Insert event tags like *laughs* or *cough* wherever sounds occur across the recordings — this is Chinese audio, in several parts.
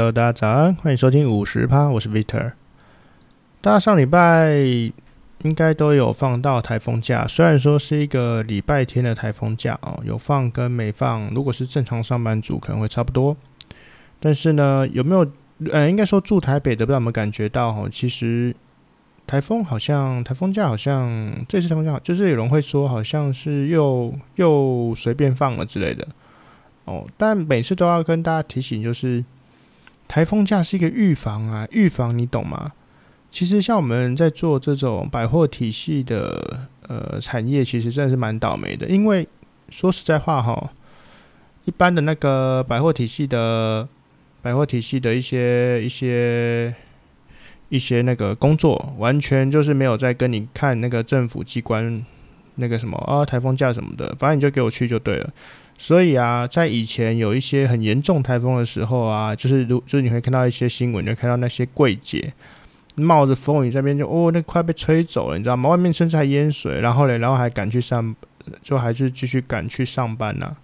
Hello，大家早安，欢迎收听五十趴，我是 Vitor。大家上礼拜应该都有放到台风假，虽然说是一个礼拜天的台风假哦，有放跟没放，如果是正常上班族可能会差不多。但是呢，有没有？呃，应该说住台北的，不知道有没有感觉到哦？其实台风好像台风假好像这次台风假，就是有人会说好像是又又随便放了之类的哦。但每次都要跟大家提醒，就是。台风假是一个预防啊，预防你懂吗？其实像我们在做这种百货体系的呃产业，其实真的是蛮倒霉的。因为说实在话哈，一般的那个百货体系的百货体系的一些一些一些那个工作，完全就是没有在跟你看那个政府机关那个什么啊台风假什么的，反正你就给我去就对了。所以啊，在以前有一些很严重台风的时候啊，就是如就是你会看到一些新闻，就看到那些柜姐冒着风雨在那边就哦，那快被吹走了，你知道吗？外面甚至还淹水，然后嘞，然后还赶去上，就还是继续赶去上班呐、啊。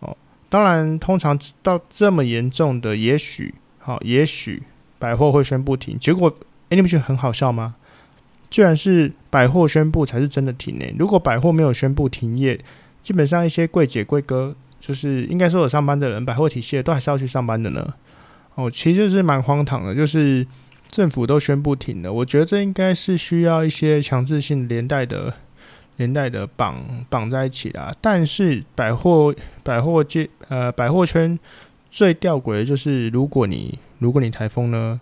哦，当然，通常到这么严重的，也许好、也许百货会宣布停。结果，哎，你不觉得很好笑吗？居然是百货宣布才是真的停呢。如果百货没有宣布停业，基本上一些柜姐柜哥，就是应该说有上班的人，百货体系都还是要去上班的呢。哦，其实是蛮荒唐的，就是政府都宣布停了，我觉得这应该是需要一些强制性连带的、连带的绑绑在一起啦。但是百货百货界呃百货圈最吊诡的就是，如果你如果你台风呢？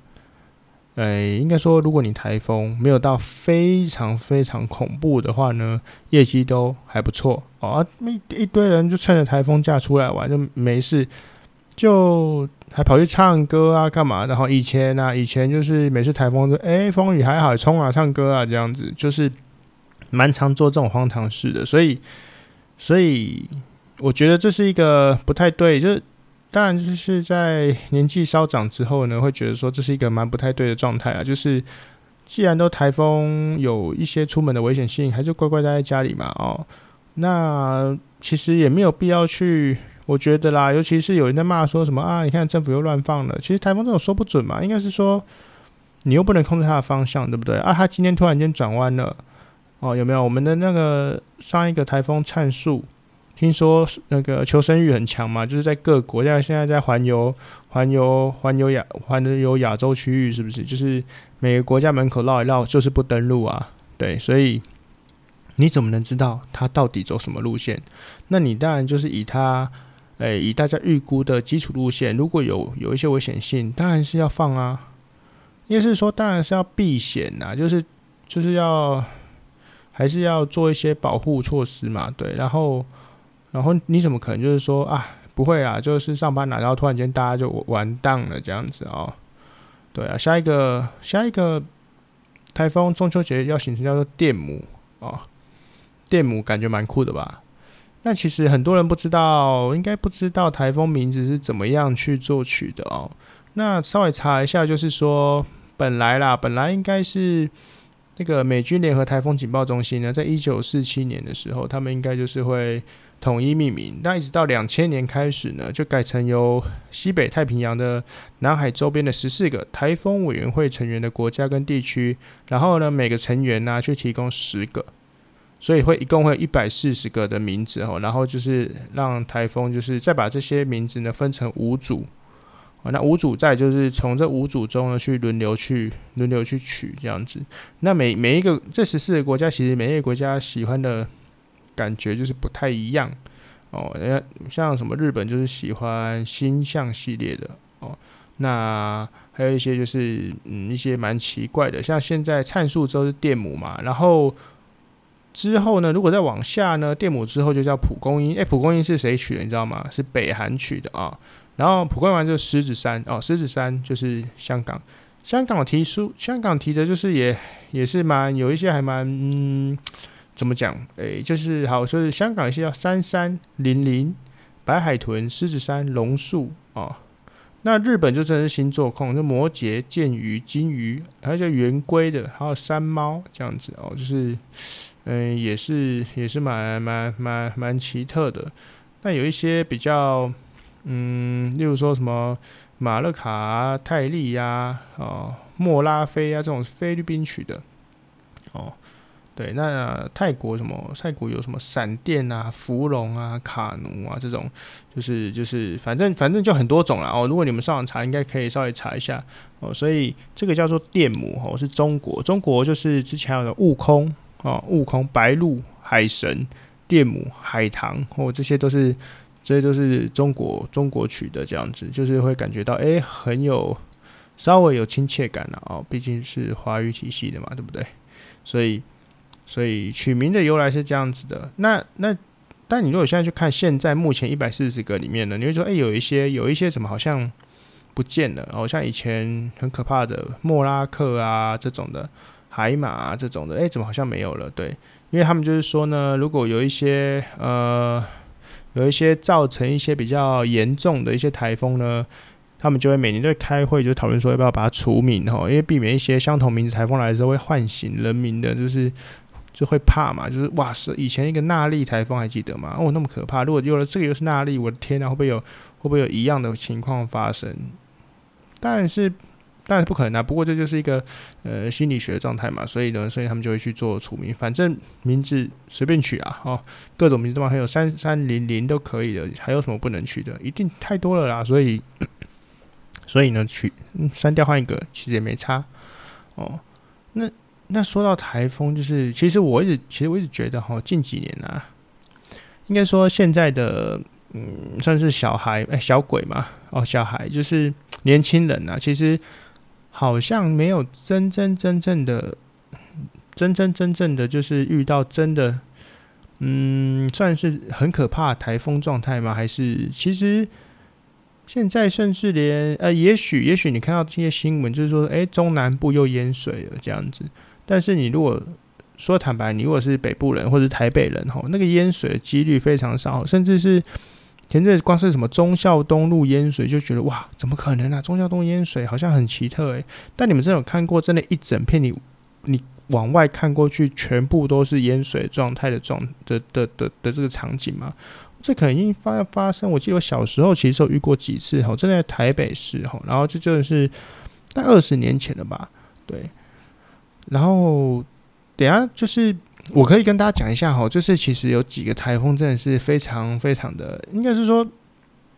呃，应该说，如果你台风没有到非常非常恐怖的话呢，业绩都还不错哦。一一堆人就趁着台风假出来玩，就没事，就还跑去唱歌啊，干嘛？然后以前啊，以前就是每次台风就哎，风雨还好，冲啊，唱歌啊，这样子，就是蛮常做这种荒唐事的。所以，所以我觉得这是一个不太对，就是。当然，就是在年纪稍长之后呢，会觉得说这是一个蛮不太对的状态啊。就是既然都台风有一些出门的危险性，还是乖乖待在家里嘛。哦，那其实也没有必要去，我觉得啦。尤其是有人在骂说什么啊，你看政府又乱放了。其实台风这种说不准嘛，应该是说你又不能控制它的方向，对不对？啊，它今天突然间转弯了，哦，有没有？我们的那个上一个台风灿树。听说那个求生欲很强嘛，就是在各国家现在在环游、环游、环游亚、环游亚洲区域，是不是？就是每个国家门口绕一绕，就是不登陆啊。对，所以你怎么能知道它到底走什么路线？那你当然就是以它，诶、以大家预估的基础路线，如果有有一些危险性，当然是要放啊。意思是说，当然是要避险啊，就是就是要还是要做一些保护措施嘛。对，然后。然后你怎么可能就是说啊，不会啊，就是上班了，然后突然间大家就完蛋了这样子哦？对啊，下一个下一个台风中秋节要形成叫做电母哦，电母感觉蛮酷的吧？那其实很多人不知道，应该不知道台风名字是怎么样去作曲的哦。那稍微查一下，就是说本来啦，本来应该是那个美军联合台风警报中心呢，在一九四七年的时候，他们应该就是会。统一命名，那一直到两千年开始呢，就改成由西北太平洋的南海周边的十四个台风委员会成员的国家跟地区，然后呢，每个成员呢去提供十个，所以会一共会有一百四十个的名字哦，然后就是让台风就是再把这些名字呢分成五组，哦那五组再就是从这五组中呢去轮流去轮流去取这样子，那每每一个这十四个国家其实每一个国家喜欢的。感觉就是不太一样哦，人家像什么日本就是喜欢星象系列的哦，那还有一些就是嗯一些蛮奇怪的，像现在灿树州是电母嘛，然后之后呢，如果再往下呢，电母之后就叫蒲公英，诶，蒲公英是谁取的你知道吗？是北韩取的啊，然后蒲公英完就狮子山哦，狮子山就是香港，香港提出香港提的就是也也是蛮有一些还蛮嗯。怎么讲？诶、就是好，就是香港一些叫三山、林林、白海豚、狮子山、龙树哦。那日本就真的是星座控，就摩羯、剑鱼、金鱼，还有叫圆规的，还有山猫这样子哦。就是，嗯、也是也是蛮蛮蛮蛮奇特的。那有一些比较，嗯，例如说什么，马勒卡、啊、泰利呀、啊、哦莫拉菲啊这种菲律宾取的哦。对，那、泰国什么？泰国有什么闪电啊、芙蓉啊、卡奴啊这种，就是就是反正反正就很多种了哦。如果你们上网查，应该可以稍微查一下哦。所以这个叫做电母哦，是中国，中国就是之前有的悟空哦，悟空、白鹿、海神、电母、海棠哦，这些都是这些都是中国中国取的这样子，就是会感觉到哎很有稍微有亲切感了哦，毕竟是华语体系的嘛，对不对？所以。所以取名的由来是这样子的。那那，但你如果现在去看现在目前一百四十个里面呢，你会说，哎、有一些有一些什么好像不见了？哦，像以前很可怕的莫拉克啊这种的，海马啊这种的，哎、怎么好像没有了？对，因为他们就是说呢，如果有一些呃有一些造成一些比较严重的一些台风呢，他们就会每年都会开会，就讨论说要不要把它除名哈，因为避免一些相同名字台风来的时候会唤醒人民的，就是。就会怕嘛，就是哇塞，以前一个纳莉台风还记得吗？哦，那么可怕！如果有了这个又是纳莉，我的天呐，会不会有会不会有一样的情况发生？但是，当然不可能啊。不过这就是一个呃心理学状态嘛，所以呢，所以他们就会去做除名，反正名字随便取啊，哦，各种名字嘛，还有三三零零都可以的，还有什么不能取的？一定太多了啦，所以所以呢，取删掉换一个，其实也没差哦。那。那说到台风，就是其实我一直其实我一直觉得哈，近几年啊，应该说现在的嗯，算是小孩哎、小鬼嘛，哦，小孩就是年轻人啊，其实好像没有真真正正的，真真正正的，就是遇到真的，嗯，算是很可怕台风状态吗？还是其实现在甚至连呃，也许也许你看到这些新闻，就是说，哎、中南部又淹水了这样子。但是你如果说坦白，你如果是北部人或者是台北人吼，那个淹水的几率非常少，甚至是前阵光是什么忠孝东路淹水，就觉得哇，怎么可能啊？忠孝东淹水好像很奇特诶。但你们真的有看过真的，一整片你你往外看过去，全部都是淹水状态的状的的的的，这个场景吗？这可能已经发发生。我记得我小时候其实有遇过几次吼，真的在台北市吼，然后这就是大概二十年前了吧，对。然后，等下就是我可以跟大家讲一下哈，就是其实有几个台风真的是非常非常的，应该是说，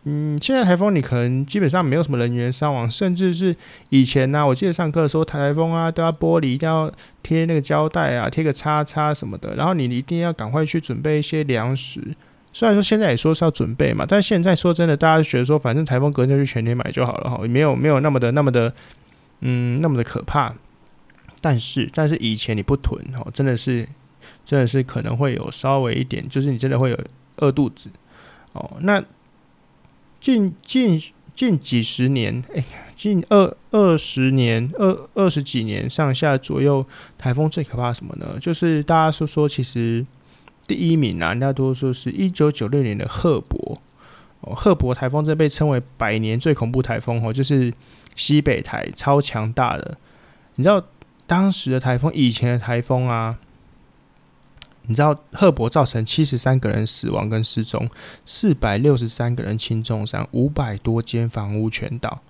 嗯，现在台风你可能基本上没有什么人员伤亡，甚至是以前呢、我记得上课的时候，台风啊都要玻璃一定要贴那个胶带啊，贴个叉叉什么的，然后你一定要赶快去准备一些粮食。虽然说现在也说是要准备嘛，但现在说真的，大家觉得说，反正台风隔天就全天买就好了哈，没有没有那么的那么的，嗯，那么的可怕。但是，但是以前你不囤哦，真的是，真的是可能会有稍微一点，就是你真的会有饿肚子哦。那近近近几十年，哎，近二二十年、二二十几年上下左右，台风最可怕什么呢？就是大家说说，其实第一名啊，大多数是一九九六年的赫伯哦，赫伯台风这被称为百年最恐怖台风哦，就是西北台超强大的，你知道。当时的台风，以前的台风啊，你知道，赫伯造成七十三个人死亡跟失踪，四百六十三个人轻重伤，五百多间房屋全倒，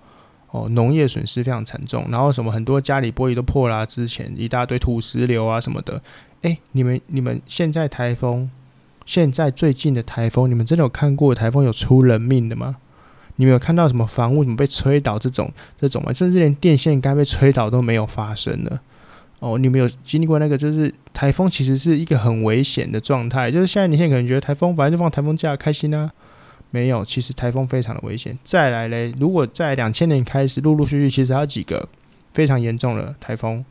哦，农业损失非常惨重，然后什么很多家里玻璃都破啦、啊，之前一大堆土石流啊什么的，哎、你们你们现在台风，现在最近的台风，你们真的有看过台风有出人命的吗？你们有看到什么房屋怎么被吹倒这种这种吗？甚至连电线杆被吹倒都没有发生呢？哦，你们有经历过那个？就是台风其实是一个很危险的状态。就是现在你现在可能觉得台风反正就放台风假开心啊，没有，其实台风非常的危险。再来嘞，如果在两千年开始陆陆续续，其实还有几个非常严重的台风，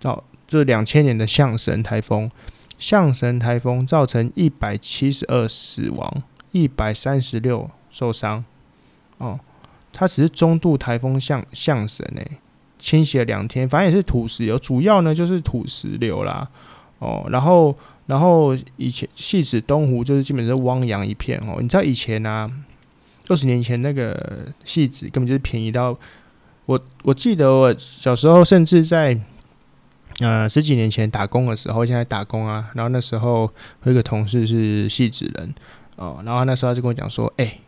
到这两千年的象神台风，象神台风造成一百七十二死亡，一百三十六受伤。哦，它只是中度台风象象神诶、欸。清洗了两天，反正也是土石流，主要呢就是土石流啦。哦，然后然后以前戏子东湖就是基本是汪洋一片哦。你知道以前啊，二十年前那个戏子根本就是便宜到我我记得我小时候甚至在呃十几年前打工的时候，现在打工啊，然后那时候有一个同事是戏子人哦，然后那时候他就跟我讲说，哎、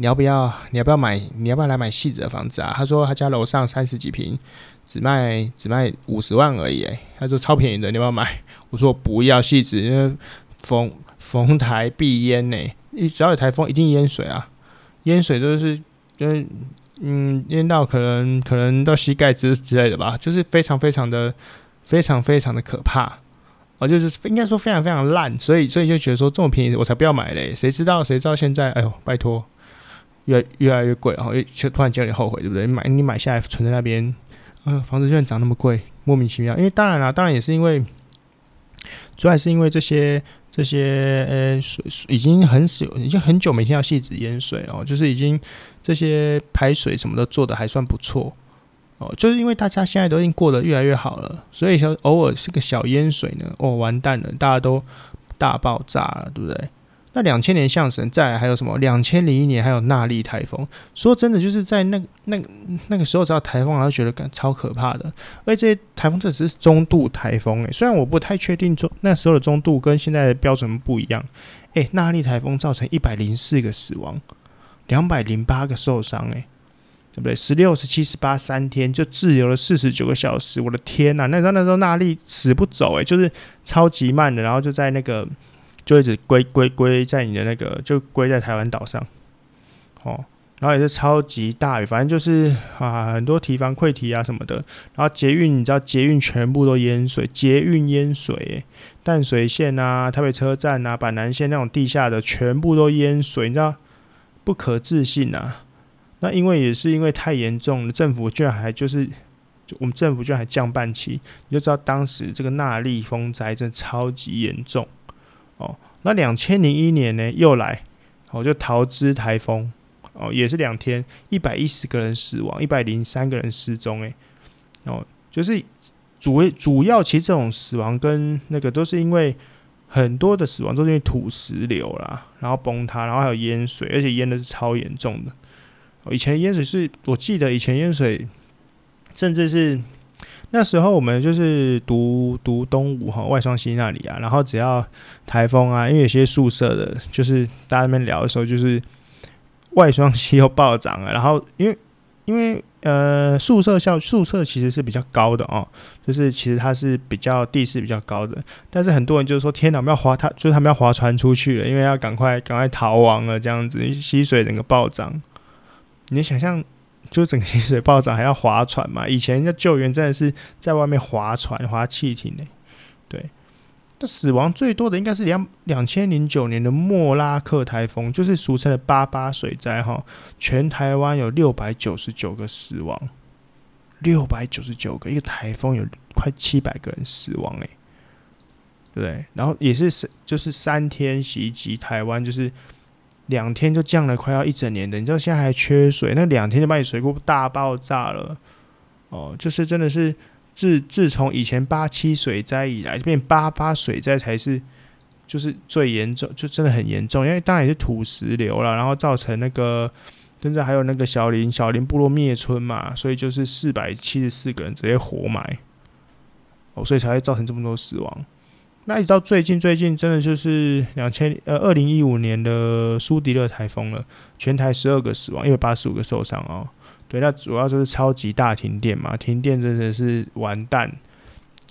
你要不要？你要不要买？你要不要来买汐止的房子啊？他说他家楼上三十几平，只卖只卖五十万而已。哎，他说超便宜的，你要不要买？我说我不要汐止，因为逢逢台必淹呢。一只要有台风，一定淹水啊！淹水都是就是嗯淹到可能可能到膝盖之之类的吧，就是非常非常的非常非常的可怕。哦，就是应该说非常非常烂，所以所以就觉得说这么便宜我才不要买嘞！谁知道谁知道现在，哎呦，拜托，越越来越贵，然后却突然间有点后悔，对不对？你买你买下来存在那边，呃，房子居然涨那么贵，莫名其妙。因为当然啦，当然也是因为，主要是因为这些这些呃水水已经很久，已经很久没听到汐止淹水哦，就是已经这些排水什么的做的还算不错。哦，就是因为大家现在都已经过得越来越好了，所以说偶尔是个小淹水呢，哦，完蛋了，大家都大爆炸了，对不对？那两千年象神，再来还有什么？两千零一年还有纳莉台风。说真的，就是在那那那个时候，只要台风，然后觉得感超可怕的。而且这些台风这只是中度台风，诶，虽然我不太确定中那时候的中度跟现在的标准不一样。诶，纳莉台风造成一百零四个死亡，两百零八个受伤，诶。对不对？十六、十七、十八，三天就滞留了四十九个小时。我的天呐！那时候那时候纳莉死不走，诶，就是超级慢的，然后就在那个就一直归归归在你的那个就归在台湾岛上，哦，然后也是超级大雨，反正就是啊，很多堤防溃堤啊什么的。然后捷运，你知道捷运全部都淹水，捷运淹水，淡水线啊、台北车站啊、板南线那种地下的全部都淹水，你知道不可置信啊！那因为也是因为太严重了，政府居然还就是，我们政府居然还降半旗，你就知道当时这个纳莉风灾真的超级严重哦。那两千零一年呢又来，哦就桃枝台风哦也是两天，一百一十个人死亡，一百零三个人失踪诶。哦就是主主要其实这种死亡跟那个都是因为很多的死亡都是因为土石流啦，然后崩塌，然后还有淹水，而且淹的是超严重的。以前淹水是我记得以前淹水，甚至是那时候我们就是读读东吴哈外双溪那里啊，然后只要台风啊，因为有些宿舍的，就是大家那边聊的时候，就是外双溪又暴涨了，然后因为因为呃宿舍校宿舍其实是比较高的哦，就是其实它是比较地势比较高的，但是很多人就是说天哪，我们要划他，就是他们要划船出去了，因为要赶快赶快逃亡了这样子，溪水整个暴涨。你想象，就整个溪水暴涨还要划船嘛？以前要救援真的是在外面划船、划汽艇呢。对，那死亡最多的应该是两两千零九年的莫拉克台风，就是俗称的八八水灾哈。全台湾有六百九十九个死亡，六百九十九个，一个台风有快七百个人死亡诶，对不对？然后也是就是三天袭击台湾，就是。两天就降了快要一整年的，你知道现在还缺水，那两天就把你水库大爆炸了，哦，就是真的是自自从以前八七水灾以来，这边八八水灾才是就是最严重，就真的很严重，因为当然也是土石流了，然后造成那个甚至还有那个小林小林部落灭村嘛，所以就是四百七十四个人直接活埋，哦，所以才会造成这么多死亡。那一直到最近，最近真的就是两千呃二零一五年的苏迪勒台风了，全台十二个死亡，一百八十五个受伤哦。对，那主要就是超级大停电嘛，停电真的是完蛋。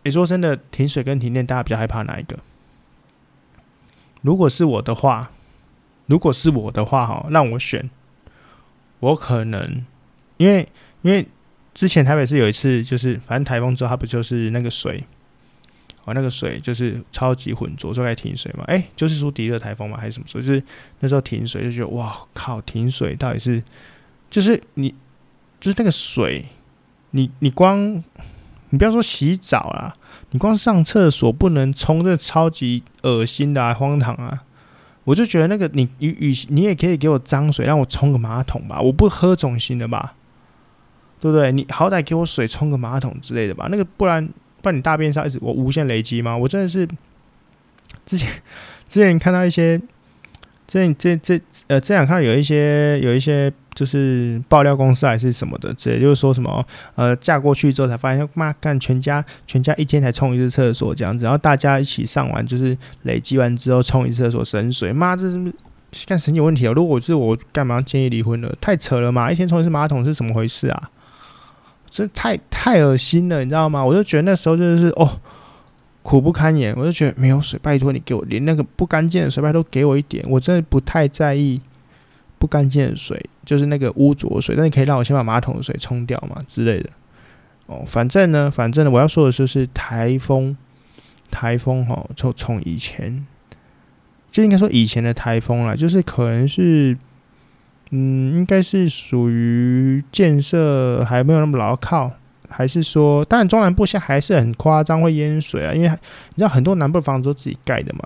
你说真的，停水跟停电，大家比较害怕哪一个？如果是我的话，如果是我的话哈，让我选，我可能因为因为之前台北市有一次，就是反正台风之后，它不就是那个水。哦，那个水就是超级浑浊，就该停水嘛？哎、就是说迪勒台风嘛，还是什么时候？就是那时候停水，就觉得哇靠，停水到底是就是你就是那个水，你你光你不要说洗澡啦，你光上厕所不能冲，这超级恶心的啊，荒唐啊！我就觉得那个你与与你也可以给我脏水，让我冲个马桶吧，我不喝总行的吧？对不对？你好歹给我水冲个马桶之类的吧，那个不然。不然你大便上一直我无限累积吗？我真的是之前 *laughs* 之前看到一些，这这这呃，这样看到有一些有一些就是爆料公司还是什么的，直接就是说什么呃，嫁过去之后才发现妈干全家全家一天才冲一次厕所这样子，然后大家一起上完就是累积完之后冲一次厕所省水，妈这是干神经有问题哦！如果是我，干嘛建议离婚了？太扯了嘛！一天冲一次马桶是怎么回事啊？这太太恶心了，你知道吗？我就觉得那时候就是哦，苦不堪言。我就觉得没有水，拜托你给我连那个不干净的水，拜托给我一点。我真的不太在意不干净的水，就是那个污浊水。但你可以让我先把马桶的水冲掉嘛之类的。哦，反正呢，反正呢，我要说的就是台风，台风哈、哦，从从以前。就应该说以前的台风啦，就是可能是，嗯，应该是属于建设还没有那么牢靠，还是说，当然中南部现在还是很夸张会淹水啊，因为你知道很多南部的房子都自己盖的嘛，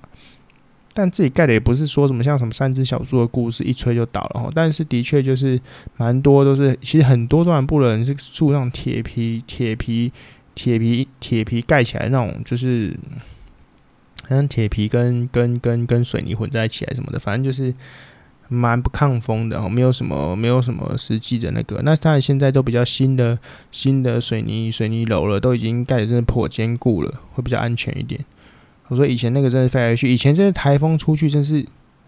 但自己盖的也不是说什么像什么三只小猪的故事一吹就倒了哈，但是的确就是蛮多都是，其实很多中南部的人是住那种铁皮、铁皮、铁皮、铁皮盖起来那种，就是。像铁皮跟跟跟跟水泥混在一起来什么的，反正就是蛮不抗风的哦，没有什么没有什么实际的那个。那当然现在都比较新的新的水泥水泥楼了，都已经盖的真的颇坚固了，会比较安全一点。我说以前那个真的飞来去，以前真的台风出去真是，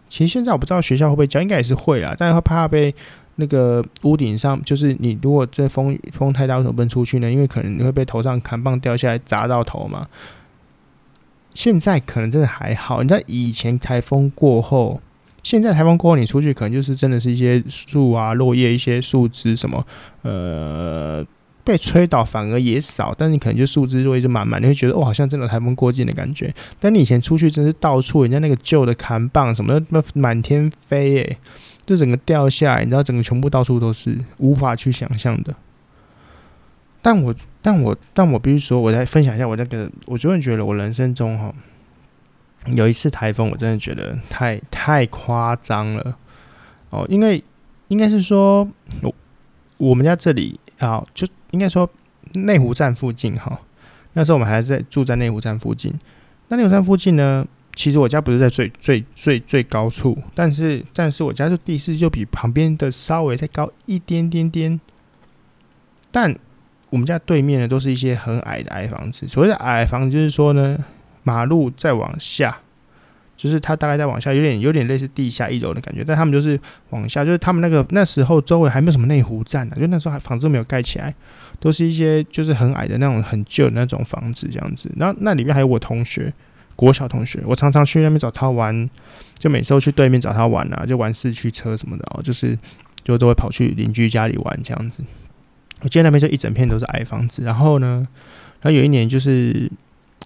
其实现在我不知道学校会不会教，应该也是会啦，但是会怕被那个屋顶上，就是你如果这风风太大，为什么不能出去呢？因为可能你会被头上扛棒掉下来砸到头嘛。现在可能真的还好，你知道以前台风过后，现在台风过后你出去可能就是真的是一些树啊、落叶、一些树枝什么，呃，被吹倒反而也少，但你可能就树枝落叶就满满，你会觉得哦，好像真的台风过境的感觉。但你以前出去真是到处，人家那个旧的扛棒什么，那满天飞，诶，就整个掉下来，你知道整个全部到处都是，无法去想象的。但我但我但我必须说，我再分享一下我那个，我真的觉得我人生中哈，有一次台风，我真的觉得太太夸张了哦，因为应该是说，我我们家这里啊，就应该说内湖站附近哈，那时候我们还在住在内湖站附近。那内湖站附近呢，其实我家不是在最最最最高处，但是但是我家的地势就比旁边的稍微再高一点点点，但。我们家对面呢，都是一些很矮的矮房子。所谓的矮房子，就是说呢，马路再往下，就是它大概再往下，有点有点类似地下一楼的感觉。但他们就是往下，就是他们那个那时候周围还没有什么内湖站呢，就那时候还房子都没有盖起来，都是一些就是很矮的那种很旧的那种房子这样子。然后那里面还有我同学，国小同学，我常常去那边找他玩，就每次都去对面找他玩啊，就玩四驱车什么的哦，就是就都会跑去邻居家里玩这样子。我记得那边就一整片都是矮房子，然后呢，然后有一年就是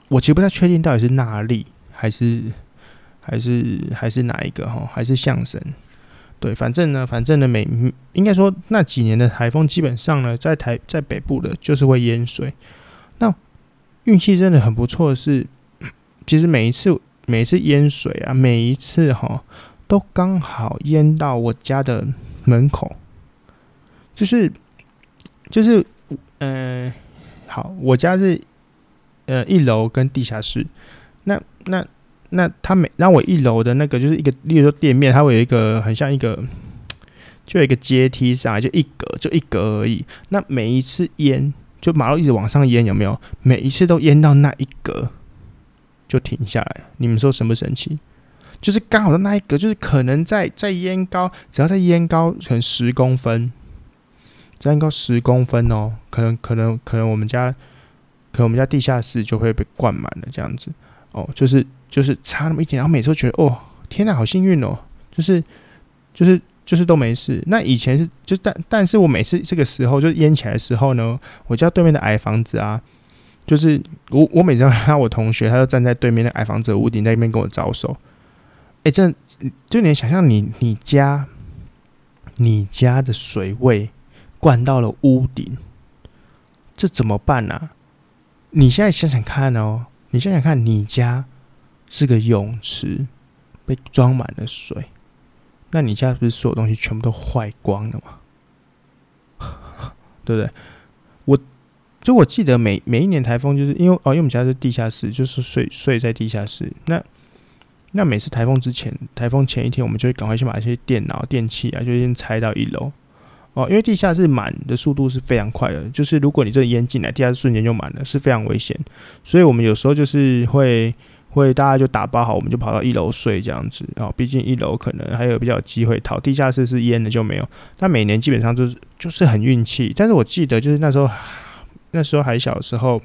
我其实不太确定到底是纳莉还是还是还是哪一个哈，还是象神，对，反正呢，反正呢，每应该说那几年的台风基本上呢，在台在北部的就是会淹水。那运气真的很不错是，其实每一次每一次淹水啊，每一次哈都刚好淹到我家的门口，就是。就是，嗯、好，我家是呃一楼跟地下室，那那那他每那我一楼的那个就是一个，例如说店面，它会有一个很像一个，就有一个阶梯上来，就一格就一格而已。那每一次淹，就马路一直往上淹，有没有？每一次都淹到那一格就停下来，你们说神不神奇？就是刚好的那一格，就是可能在在淹高，只要在淹高可能十公分。这样高十公分哦，可能可能可能我们家，可我们家地下室就会被灌满了这样子哦，就是就是差那么一点，然后每次都觉得哦，天哪，好幸运哦，就是就是就是都没事。那以前是就但但是我每次这个时候就淹起来的时候呢，我家对面的矮房子啊，就是我我每次看到我同学，他就站在对面的矮房子屋顶那边跟我招手，哎，这就你想象你你家你家的水位。灌到了屋顶，这怎么办呢、啊？你现在想想看哦，你想想看，你家是个泳池，被装满了水，那你家不是所有东西全部都坏光了吗？*laughs* 对不对？我就我记得每每一年台风，就是因为哦，因为我们家是地下室，就是睡睡在地下室。那那每次台风之前，台风前一天，我们就会赶快去把一些电脑电器啊，就先拆到一楼。哦，因为地下室满的速度是非常快的，就是如果你这淹进来，地下室瞬间就满了，是非常危险。所以我们有时候就是会会大家就打包好，我们就跑到一楼睡这样子啊。毕竟一楼可能还有比较机会逃，地下室是淹了就没有。但每年基本上就是就是很运气。但是我记得就是那时候那时候还小的时候，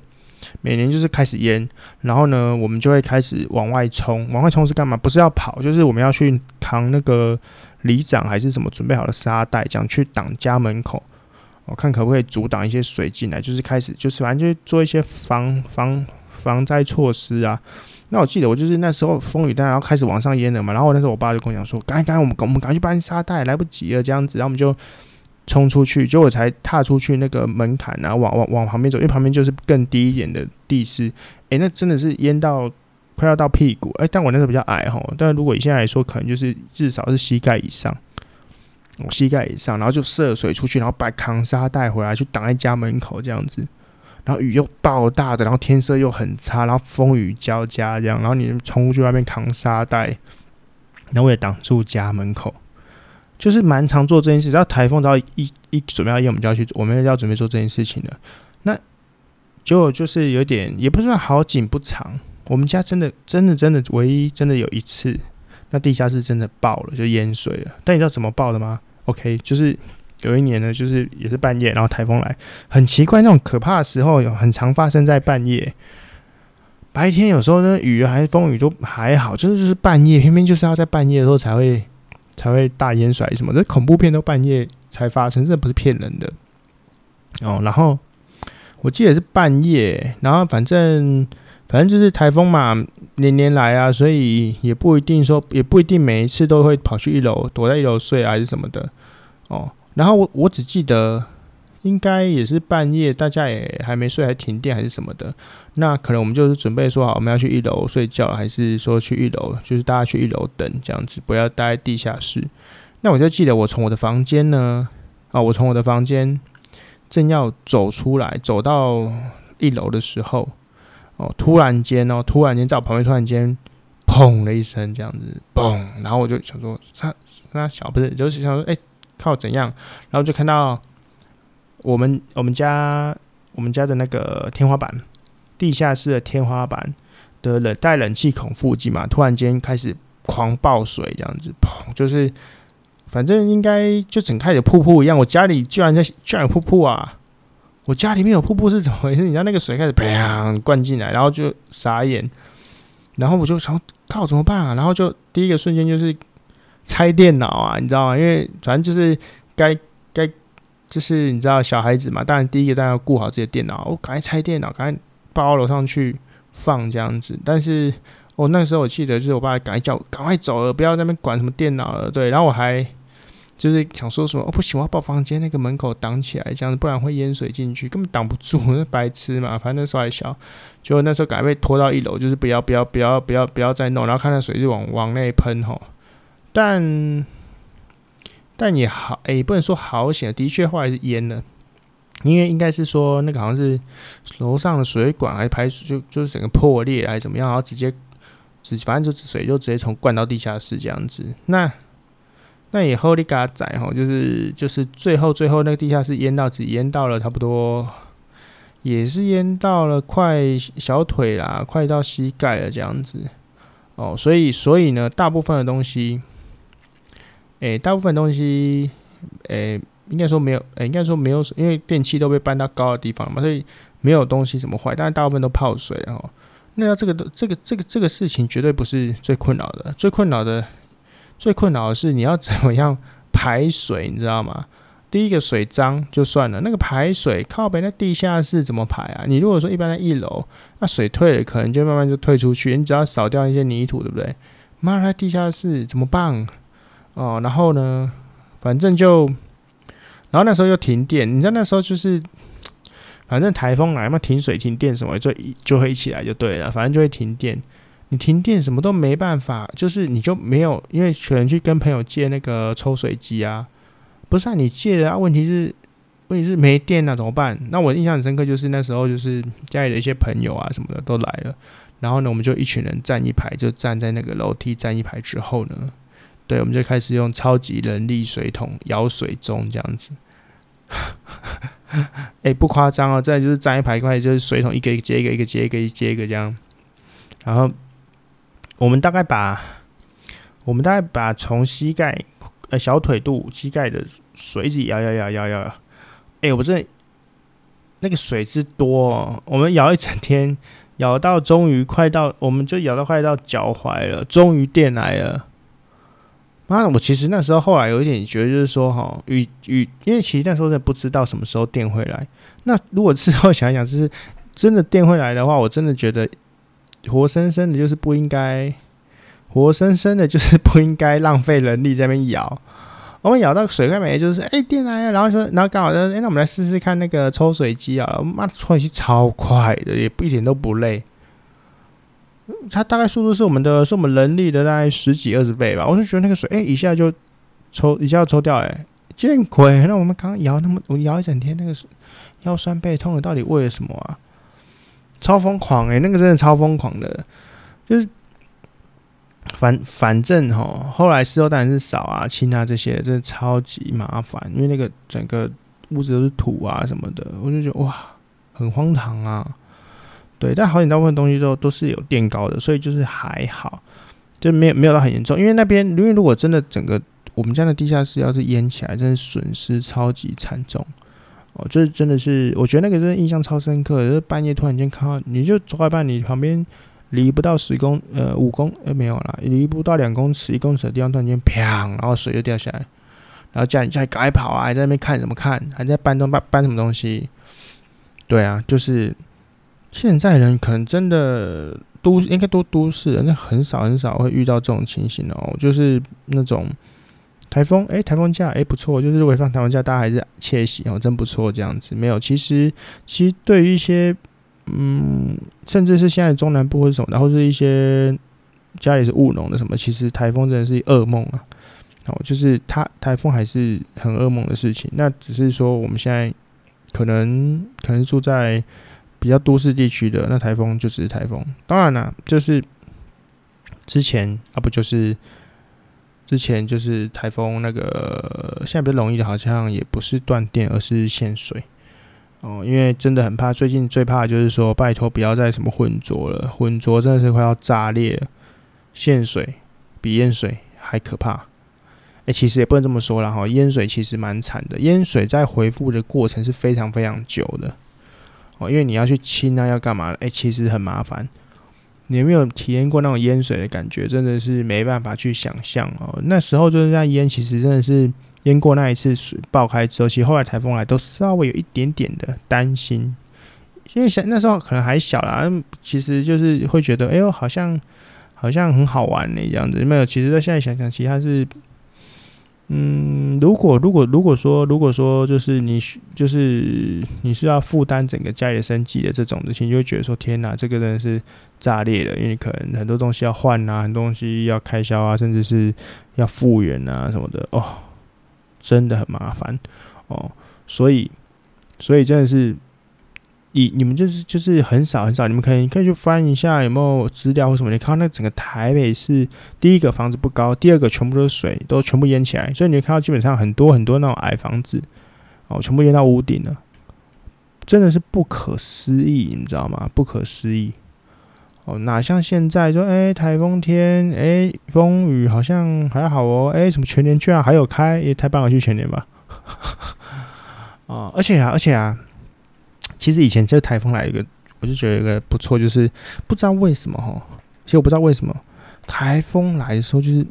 每年就是开始淹，然后呢，我们就会开始往外冲。往外冲是干嘛？不是要跑，就是我们要去扛那个里长还是什么准备好了沙袋，这样去挡家门口。我看可不可以阻挡一些水进来，就是开始就是反正就是做一些防防防灾措施啊。那我记得我就是那时候风雨大，然后开始往上淹了嘛。然后那时候我爸就跟我讲说：“赶紧赶，我们我们赶快去搬沙袋，来不及了这样子。”然后我们就冲出去，结果才踏出去那个门槛，然后往往往旁边走，因为旁边就是更低一点的地势。诶、那真的是淹到快要到屁股。诶、欸，但我那时候比较矮吼，但是如果以现在来说，可能就是至少是膝盖以上。我膝盖以上，然后就涉水出去，然后把扛沙带回来，去挡在家门口这样子。然后雨又爆大的，然后天色又很差，然后风雨交加这样，然后你冲出去外面扛沙带，然后为了挡住家门口，就是蛮常做这件事。只要台风只要一一准备要淹，我们就要去，我们要准备做这件事情了。那结果就是有点，也不算好景不长。我们家真的真的真的唯一真的有一次。那地下室真的爆了，就淹水了。但你知道怎么爆的吗？OK，就是有一年呢，就是也是半夜，然后台风来，很奇怪，那种可怕的时候有很常发生在半夜。白天有时候呢，雨还是风雨都还好，就是就是半夜，偏偏就是要在半夜的时候才会才会大淹水什么。这恐怖片都半夜才发生，这不是骗人的哦。然后我记得是半夜，然后反正。反正就是台风嘛，年年来啊，所以也不一定说，也不一定每一次都会跑去一楼躲在一楼睡，还是什么的哦。然后我我只记得，应该也是半夜，大家也还没睡，还停电还是什么的。那可能我们就是准备说好，我们要去一楼睡觉，还是说去一楼，就是大家去一楼等这样子，不要待在地下室。那我就记得，我从我的房间呢，啊，我从我的房间正要走出来，走到一楼的时候。哦，突然间哦，突然间在我旁边，突然间，砰的一声，这样子，砰，然后我就想说，他他小不是，就是想说，哎、欸，靠怎样？然后就看到我们我们家我们家的那个天花板，地下室的天花板的冷带冷气孔附近嘛，突然间开始狂爆水，这样子，砰，就是反正应该就整开的瀑布一样。我家里居然在居然有瀑布啊！我家里面有瀑布是怎么回事？你知道那个水开始砰灌进来，然后就傻眼，然后我就想靠怎么办啊？然后就第一个瞬间就是拆电脑啊，你知道吗？因为反正就是该该就是你知道小孩子嘛，当然第一个当然要顾好自己的电脑，我赶快拆电脑，赶快抱楼上去放这样子。但是我那时候我记得就是我爸赶快叫赶快走了，不要在那边管什么电脑了。对，然后我还。就是想说什么哦，不行，我要把房间那个门口挡起来，这样子不然会淹水进去，根本挡不住，*laughs* 那白痴嘛。反正那时候还小，结果那时候赶快被拖到一楼，就是不要不要不要不要不要再弄，然后看到水就往往内喷吼。但但也好，诶、不能说好险，的确后来是淹了，因为应该是说那个好像是楼上的水管还是排水就就是整个破裂还是怎么样，然后直接直反正就水就直接从灌到地下室这样子，那。那以后你给他载吼，就是就是最后最后那个地下室淹到只淹到了差不多，也是淹到了快小腿啦，快到膝盖了这样子哦。所以所以呢，大部分的东西，诶、大部分东西，诶、应该说没有，诶、应该说没有，因为电器都被搬到高的地方嘛，所以没有东西怎么坏，但是大部分都泡水哦。那要这个这个这个这个事情绝对不是最困扰的，最困扰的。最困扰的是你要怎么样排水，你知道吗？第一个水脏就算了，那个排水靠北那地下室怎么排啊？你如果说一般在一楼，那水退了，可能就慢慢就退出去，你只要扫掉一些泥土，对不对？妈，那地下室怎么办？哦，然后呢，反正就，然后那时候又停电，你知道那时候就是，反正台风来嘛，停水停电什么就就会一起来就对了，反正就会停电。你停电什么都没办法，就是你就没有，因为可能去跟朋友借那个抽水机啊，不是啊，你借的啊，问题是问题是没电了，怎么办？那我印象很深刻，就是那时候就是家里的一些朋友啊什么的都来了，然后呢，我们就一群人站一排，就站在那个楼梯站一排之后呢，对，我们就开始用超级人力水桶舀水钟这样子，*laughs* 哎、不夸张哦，再就是站一排，块就是水桶一个一个接一个，一个接一个，一接一个这样，然后。我们大概把我们大概把从膝盖呃小腿肚膝盖的水一直摇摇摇摇摇，哎、欸，我这那个水之多、哦，我们摇一整天，摇到终于快到，我们就摇到快到脚踝了，终于电来了。妈的，我其实那时候后来有一点觉得，就是说哈，与与，因为其实那时候在不知道什么时候电会来。那如果之后想想，就是真的电会来的话，我真的觉得。活生生的，就是不应该；活生生的，就是不应该浪费人力在那边摇。我们摇到水快没，就是哎、电来了，然后说，然后刚好说，哎、那我们来试试看那个抽水机啊！妈的，抽水机超快的，也不一点都不累。它大概速度是我们的，是我们人力的大概十几二十倍吧。我就觉得那个水，哎、一下就抽，一下就抽掉、欸，哎，见鬼！那我们刚摇那么，我摇一整天，那个腰酸背痛的，到底为了什么啊？超疯狂诶、那个真的超疯狂的，就是反反正齁，后来事后当然是扫啊、清啊这些，真的超级麻烦，因为那个整个屋子都是土啊什么的，我就觉得哇，很荒唐啊。对，但好点大部分东西都都是有垫高的，所以就是还好，就没有没有到很严重。因为那边，因为如果真的整个我们家的地下室要是淹起来，真的损失超级惨重。哦，这真的是，我觉得那个真的印象超深刻。就是半夜突然间看到，你就走一半，你旁边离不到十公，呃，五公，呃，没有啦，离不到两公尺、一公尺的地方，突然间砰，然后水就掉下来，然后叫你再赶快跑啊，还在那边看什么看，还在搬东搬搬什么东西。对啊，就是现在人可能真的都应该都都市人，那很少很少会遇到这种情形哦，就是那种。台风，哎、台风假，哎、不错，就是如果放台风假，大家还是窃喜哦，真不错，这样子没有。其实，其实对于一些，嗯，甚至是现在中南部或者什么，然后是一些家里是务农的什么，其实台风真的是噩梦啊。哦，就是它台风还是很噩梦的事情。那只是说我们现在可能可能住在比较都市地区的，那台风就只是台风。当然了，就是之前啊，不就是。之前就是台风那个，现在比较容易的，好像也不是断电，而是限水哦。因为真的很怕，最近最怕的就是说，拜托不要再什么浑浊了，浑浊真的是快要炸裂了。限水比淹水还可怕。哎、其实也不能这么说啦哈，淹水其实蛮惨的，淹水在回复的过程是非常非常久的哦，因为你要去清啊，要干嘛？哎、其实很麻烦。你有没有体验过那种淹水的感觉？真的是没办法去想象哦。那时候就是在淹，其实真的是淹过那一次水爆开之后，其实后来台风来都稍微有一点点的担心，因为想那时候可能还小啦，其实就是会觉得，哎呦，好像好像很好玩呢，这样子没有。其实在现在想想，其实它是。嗯，如果如果如果说如果说就是你就是你是要负担整个家里的生计的这种的，你就会觉得说天哪，这个人是炸裂了，因为可能很多东西要换啊，很多东西要开销啊，甚至是要复原啊什么的哦，真的很麻烦哦，所以所以真的是。你你们就是就是很少很少，你们可以可以去翻一下有没有资料或什么。你看到那整个台北市，第一个房子不高，第二个全部都是水，都全部淹起来，所以你会看到基本上很多很多那种矮房子，哦，全部淹到屋顶了，真的是不可思议，你知道吗？不可思议。哦，哪像现在说，哎，台风天，哎，风雨好像还好哦，哎，什么全年居然还有开，也太棒了，去全年吧。啊，*laughs* 而且啊，而且啊。其实以前这个台风来一个，我就觉得一个不错，就是不知道为什么哈，其实我不知道为什么台风来的时候就是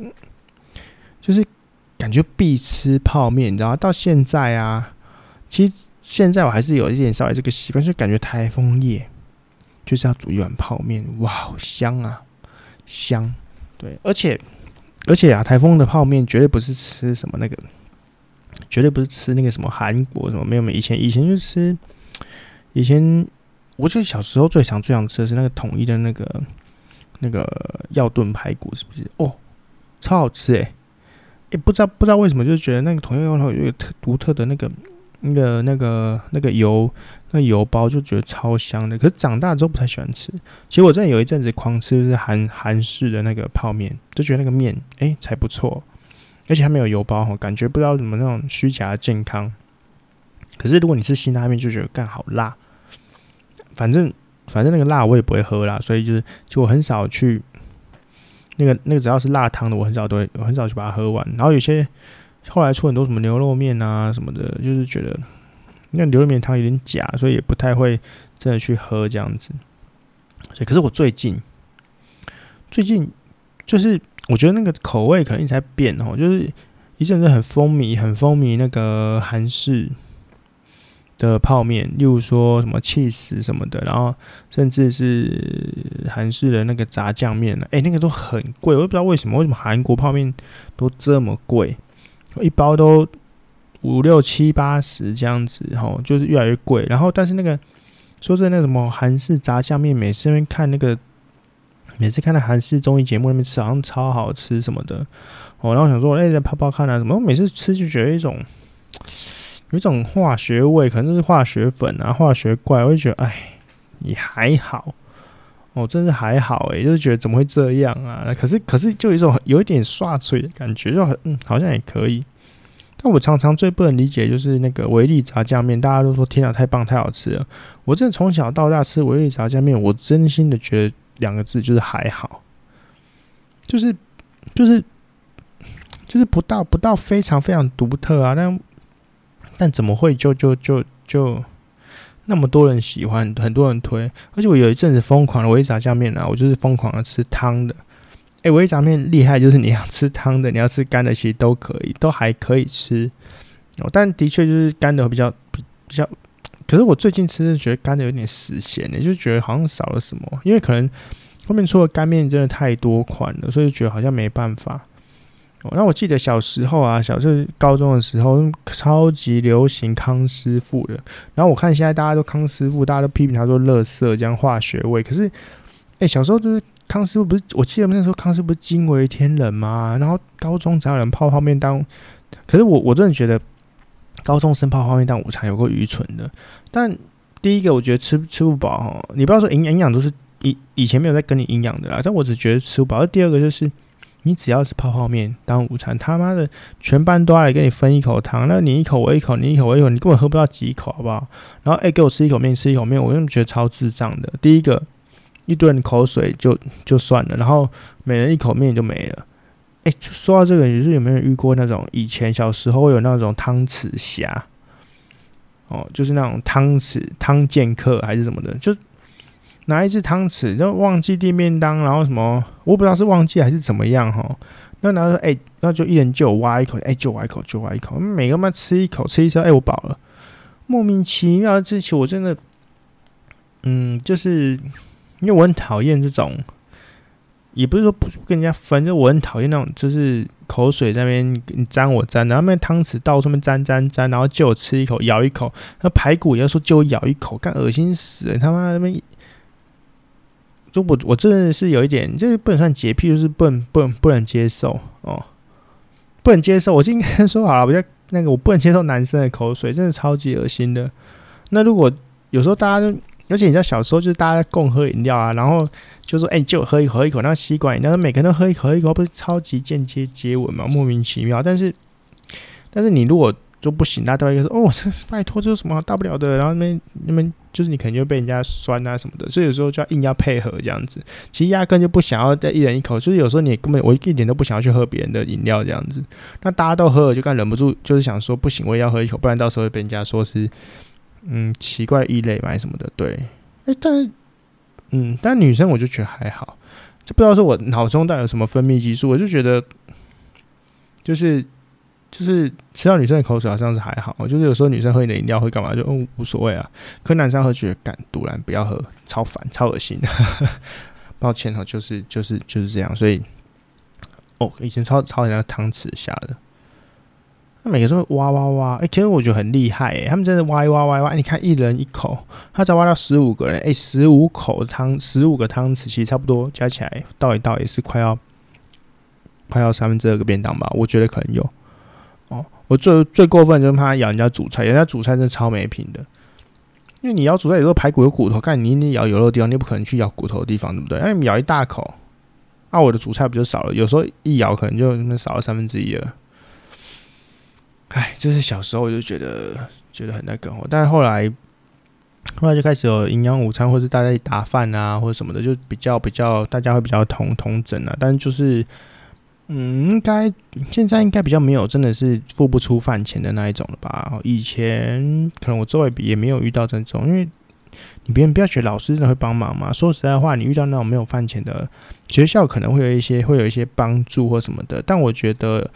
就是感觉必吃泡面，你知道？到现在啊，其实现在我还是有一点稍微这个习惯，就感觉台风夜就是要煮一碗泡面，哇，好香啊，香！对，而且而且啊，台风的泡面绝对不是吃什么那个，绝对不是吃那个什么韩国什么没有没有，以前以前就吃。以前，我记得小时候最常最想吃的是那个统一的那个那个药炖排骨，是不是？哦，超好吃诶、欸！诶，不知道不知道为什么，就是觉得那个统一药有一个特独特的那个那个那个那个油那油包，就觉得超香的。可是长大之后不太喜欢吃。其实我真的有一阵子狂吃就是韩韩式的那个泡面，就觉得那个面诶、才不错，而且它没有油包哈，感觉不知道怎么那种虚假的健康。可是如果你吃辛拉面，就觉得干好辣。反正反正那个辣我也不会喝啦，所以就是就我很少去那个那个只要是辣汤的，我很少都会，我很少去把它喝完。然后有些后来出很多什么牛肉面啊什么的，就是觉得那牛肉面汤有点假，所以也不太会真的去喝这样子。所以，可是我最近最近就是我觉得那个口味可能一直在变哦，就是一阵子很风靡，很风靡那个韩式的泡面，例如说什么起司什么的，然后甚至是韩式的那个炸酱面呢，诶，那个都很贵，我也不知道为什么，为什么韩国泡面都这么贵，一包都五六七八十这样子，吼，就是越来越贵。然后，但是那个说是那什么韩式炸酱面，每次那边看那个，每次看到韩式综艺节目那边吃，好像超好吃什么的，哦，然后想说，哎，再泡泡看啊什么，每次吃就觉得一种。有一种化学味，可能是化学粉啊，化学怪，我就觉得，哎，也还好，哦，真是还好诶、就是觉得怎么会这样啊？可是，可是就有一种有一点刷嘴的感觉，就很，嗯，好像也可以。但我常常最不能理解就是那个维力炸酱面，大家都说天啊，太棒，太好吃了。我真的从小到大吃维力炸酱面，我真心的觉得两个字就是还好，就是，就是，就是不到不到非常非常独特啊，但。但怎么会就就就就那么多人喜欢，很多人推，而且我有一阵子疯狂的我一炸酱面啊，我就是疯狂的吃汤的。哎、欸，维力炸面厉害，就是你要吃汤的，你要吃干的，其实都可以，都还可以吃。哦，但的确就是干的比较比比较，可是我最近吃是觉得干的有点死咸，也就觉得好像少了什么，因为可能后面出的干面真的太多款了，所以觉得好像没办法。哦那、我记得小时候啊，小时候高中的时候，超级流行康师傅的。然后我看现在大家都康师傅，大家都批评他说垃圾这样化学味。可是，诶、小时候就是康师傅不是？我记得那时候康师傅不是惊为天人吗？然后高中才有人泡泡面当，可是我我真的觉得高中生泡泡面当午餐有够愚蠢的。但第一个，我觉得吃吃不饱。你不要说营营养都是以以前没有在跟你营养的啦，但我只觉得吃不饱。第二个就是。你只要是泡泡面当午餐，他妈的全班都要来给你分一口汤，那你一口我一口，你一口我一口，你根本喝不到几口，好不好？然后哎、给我吃一口面，吃一口面，我真觉得超智障的。第一个，一顿口水就就算了，然后每人一口面就没了。哎、欸，说到这个，你是有没有遇过那种以前小时候有那种汤匙侠？哦，就是那种汤匙汤剑客还是什么的，就。拿一只汤匙，就忘记递便当，然后什么，我不知道是忘记还是怎么样哈。那然后说，哎、那就一人就挖一口，哎、欸，就挖一口，就挖一口，每个人吃一口，吃一吃，哎、我饱了。莫名其妙的事情，我真的，嗯，就是因为我很讨厌这种，也不是说不跟人家分，就我很讨厌那种，就是口水在那边你沾我沾，然后那汤匙到上面沾沾沾，然后就我吃一口，咬一口，那排骨也要说就我咬一口，干恶心死了，他妈那边。就我我真的是有一点，就是不能算洁癖，就是不能不能不能接受哦，不能接受。我就应该说好了，我觉得那个我不能接受男生的口水，真的超级恶心的。那如果有时候大家就，而且你在小时候就是大家共喝饮料啊，然后就说哎、欸，就喝一口喝一口，那吸管饮料每个人都喝一口喝一口，不是超级间接接吻吗？莫名其妙。但是但是你如果就不行，大家都会说哦，这 *laughs* 拜托，这有什么大不了的？然后那边那边。就是你可能就被人家酸啊什么的，所以有时候就要硬要配合这样子。其实压根就不想要再一人一口，就是有时候你根本我一点都不想要去喝别人的饮料这样子。那大家都喝了，就干忍不住，就是想说不行，我也要喝一口，不然到时候会被人家说是嗯奇怪异类嘛什么的。对，哎、但是嗯，但女生我就觉得还好，就不知道是我脑中带有什么分泌激素，我就觉得就是。就是吃到女生的口水好像是还好，就是有时候女生喝你的饮料会干嘛就嗯无所谓啊，可男生喝觉得干赌烂不要喝，超烦超恶心，*laughs* 抱歉哈，就是就是就是这样，所以哦以前超超人家汤匙下的，那每个都挖挖挖，哎、其实我觉得很厉害哎、他们真的挖一挖挖一挖，你看一人一口，他只挖到十五个人，哎、十五口汤十五个汤匙，其实差不多加起来倒一倒也是快要快要三分之二个便当吧，我觉得可能有。我最最过分就是怕他咬人家主菜，人家主菜真的超没品的。因为你咬主菜，有时候排骨有骨头，看你你咬有肉的地方，你不可能去咬骨头的地方，对不对？那你咬一大口，那、啊、我的主菜不就少了？有时候一咬可能就少了三分之一了。哎，这是小时候我就觉得觉得很那个，但后来后来就开始有营养午餐，或者大家一打饭啊，或者什么的，就比较比较大家会比较同同整啊。但就是，嗯，应该现在应该比较没有真的是付不出饭钱的那一种了吧？以前可能我周围也没有遇到这种，因为你别人不要学老师真的会帮忙嘛。说实在话，你遇到那种没有饭钱的学校，可能会有一些会有一些帮助或什么的。但我觉得。